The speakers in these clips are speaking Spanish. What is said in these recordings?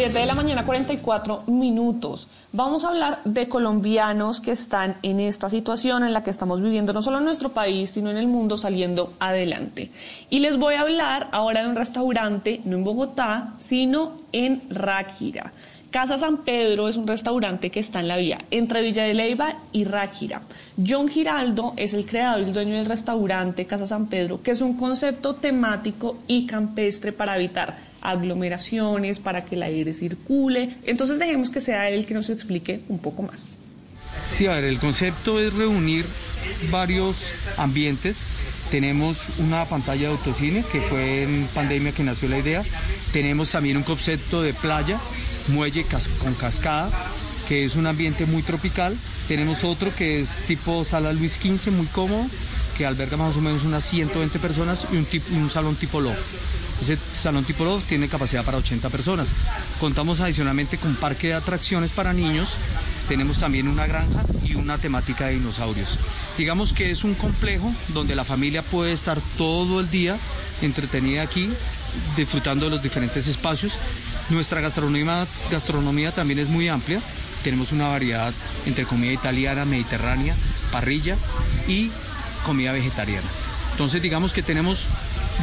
7 de la mañana, 44 minutos. Vamos a hablar de colombianos que están en esta situación en la que estamos viviendo, no solo en nuestro país, sino en el mundo, saliendo adelante. Y les voy a hablar ahora de un restaurante, no en Bogotá, sino en Ráquira. Casa San Pedro es un restaurante que está en la vía entre Villa de Leyva y Ráquira. John Giraldo es el creador y el dueño del restaurante Casa San Pedro, que es un concepto temático y campestre para evitar aglomeraciones, para que el aire circule. Entonces dejemos que sea él que nos explique un poco más. Sí, a ver, el concepto es reunir varios ambientes. Tenemos una pantalla de autocine, que fue en pandemia que nació la idea. Tenemos también un concepto de playa, muelle con cascada, que es un ambiente muy tropical. Tenemos otro que es tipo sala Luis XV, muy cómodo, que alberga más o menos unas 120 personas y un, salón tipo loft. Ese salón tipo loft tiene capacidad para 80 personas. Contamos adicionalmente con parque de atracciones para niños. Tenemos también una granja y una temática de dinosaurios. Digamos que es un complejo donde la familia puede estar todo el día entretenida aquí, disfrutando de los diferentes espacios. Nuestra gastronomía, gastronomía también es muy amplia. Tenemos una variedad entre comida italiana, mediterránea, parrilla y comida vegetariana. Entonces digamos que tenemos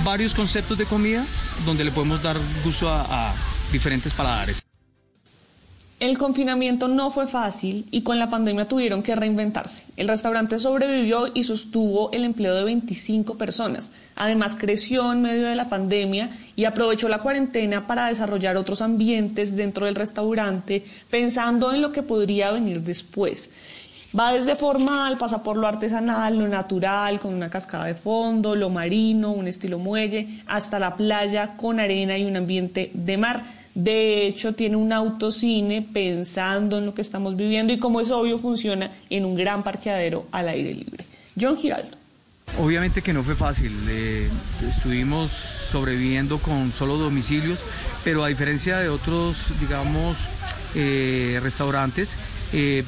varios conceptos de comida donde le podemos dar gusto a, a diferentes paladares. El confinamiento no fue fácil y con la pandemia tuvieron que reinventarse. El restaurante sobrevivió y sostuvo el empleo de 25 personas. Además creció en medio de la pandemia y aprovechó la cuarentena para desarrollar otros ambientes dentro del restaurante pensando en lo que podría venir después. Va desde formal, pasa por lo artesanal, lo natural, con una cascada de fondo, lo marino, un estilo muelle, hasta la playa con arena y un ambiente de mar. De hecho, tiene un autocine pensando en lo que estamos viviendo y como es obvio funciona en un gran parqueadero al aire libre. John Giraldo. Obviamente que no fue fácil. Eh, estuvimos sobreviviendo con solo domicilios, pero a diferencia de otros, digamos, eh, restaurantes, eh,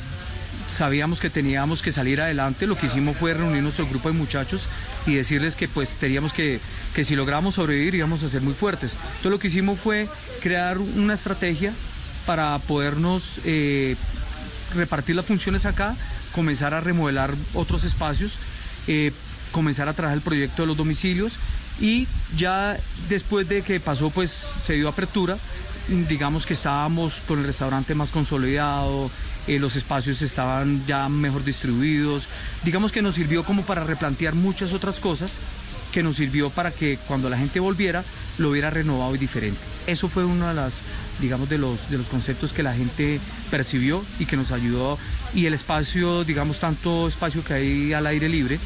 sabíamos que teníamos que salir adelante, lo que hicimos fue reunir nuestro grupo de muchachos y decirles que pues teníamos que, que si logramos sobrevivir íbamos a ser muy fuertes. Entonces lo que hicimos fue crear una estrategia para podernos eh, repartir las funciones acá, comenzar a remodelar otros espacios, eh, comenzar a trabajar el proyecto de los domicilios y ya después de que pasó pues se dio apertura, digamos que estábamos con el restaurante más consolidado, eh, los espacios estaban ya mejor distribuidos, digamos que nos sirvió como para replantear muchas otras cosas que nos sirvió para que cuando la gente volviera lo hubiera renovado y diferente. Eso fue uno de las digamos de los de los conceptos que la gente percibió y que nos ayudó y el espacio, digamos tanto espacio que hay al aire libre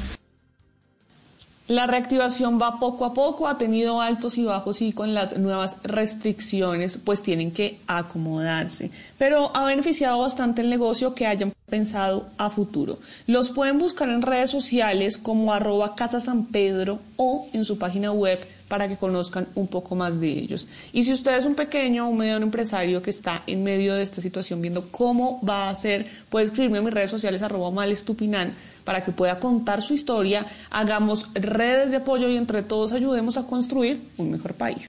la reactivación va poco a poco, ha tenido altos y bajos y con las nuevas restricciones pues tienen que acomodarse. Pero ha beneficiado bastante el negocio que hayan pensado a futuro. Los pueden buscar en redes sociales como arroba Casa San Pedro o en su página web para que conozcan un poco más de ellos. Y si usted es un pequeño o un mediano empresario que está en medio de esta situación viendo cómo va a ser, puede escribirme en mis redes sociales arroba malestupinan para que pueda contar su historia, hagamos redes de apoyo y entre todos ayudemos a construir un mejor país.